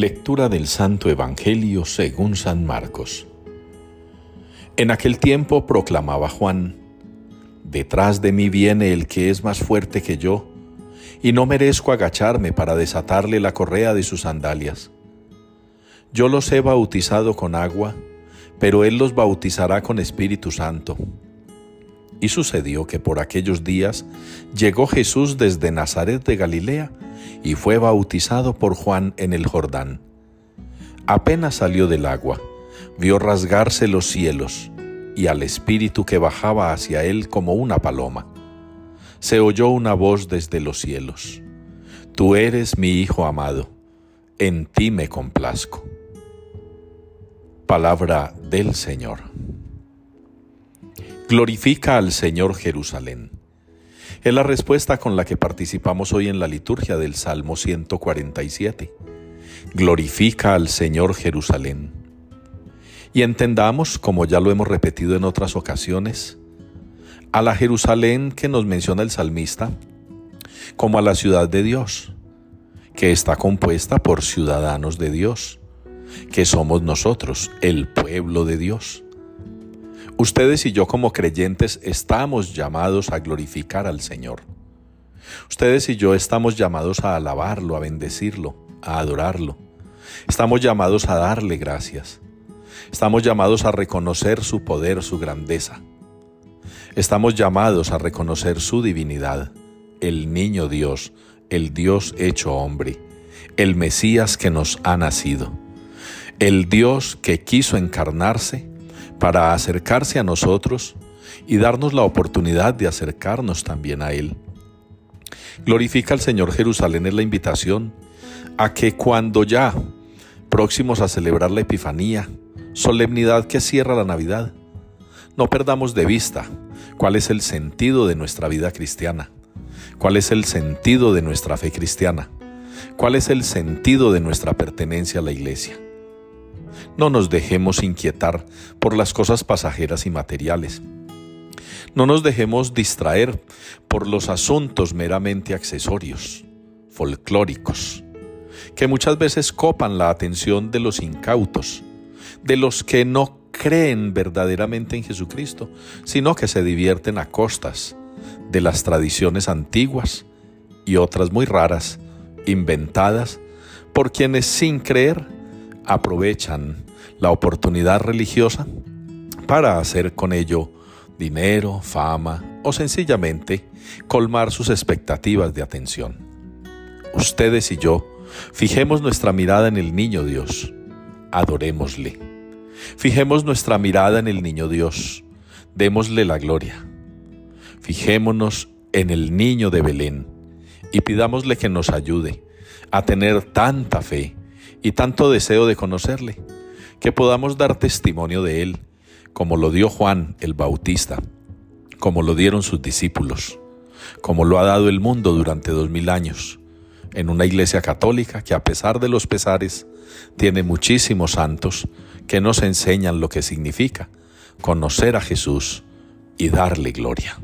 Lectura del Santo Evangelio según San Marcos. En aquel tiempo proclamaba Juan, Detrás de mí viene el que es más fuerte que yo, y no merezco agacharme para desatarle la correa de sus sandalias. Yo los he bautizado con agua, pero él los bautizará con Espíritu Santo. Y sucedió que por aquellos días llegó Jesús desde Nazaret de Galilea y fue bautizado por Juan en el Jordán. Apenas salió del agua, vio rasgarse los cielos y al Espíritu que bajaba hacia él como una paloma. Se oyó una voz desde los cielos. Tú eres mi Hijo amado, en ti me complazco. Palabra del Señor. Glorifica al Señor Jerusalén. Es la respuesta con la que participamos hoy en la liturgia del Salmo 147. Glorifica al Señor Jerusalén. Y entendamos, como ya lo hemos repetido en otras ocasiones, a la Jerusalén que nos menciona el salmista como a la ciudad de Dios, que está compuesta por ciudadanos de Dios, que somos nosotros, el pueblo de Dios. Ustedes y yo como creyentes estamos llamados a glorificar al Señor. Ustedes y yo estamos llamados a alabarlo, a bendecirlo, a adorarlo. Estamos llamados a darle gracias. Estamos llamados a reconocer su poder, su grandeza. Estamos llamados a reconocer su divinidad, el niño Dios, el Dios hecho hombre, el Mesías que nos ha nacido, el Dios que quiso encarnarse para acercarse a nosotros y darnos la oportunidad de acercarnos también a Él. Glorifica al Señor Jerusalén en la invitación a que cuando ya próximos a celebrar la Epifanía, solemnidad que cierra la Navidad, no perdamos de vista cuál es el sentido de nuestra vida cristiana, cuál es el sentido de nuestra fe cristiana, cuál es el sentido de nuestra pertenencia a la Iglesia. No nos dejemos inquietar por las cosas pasajeras y materiales. No nos dejemos distraer por los asuntos meramente accesorios, folclóricos, que muchas veces copan la atención de los incautos, de los que no creen verdaderamente en Jesucristo, sino que se divierten a costas de las tradiciones antiguas y otras muy raras, inventadas por quienes sin creer aprovechan la oportunidad religiosa para hacer con ello dinero, fama o sencillamente colmar sus expectativas de atención. Ustedes y yo fijemos nuestra mirada en el niño Dios, adorémosle. Fijemos nuestra mirada en el niño Dios, démosle la gloria. Fijémonos en el niño de Belén y pidámosle que nos ayude a tener tanta fe y tanto deseo de conocerle, que podamos dar testimonio de él, como lo dio Juan el Bautista, como lo dieron sus discípulos, como lo ha dado el mundo durante dos mil años, en una iglesia católica que a pesar de los pesares tiene muchísimos santos que nos enseñan lo que significa conocer a Jesús y darle gloria.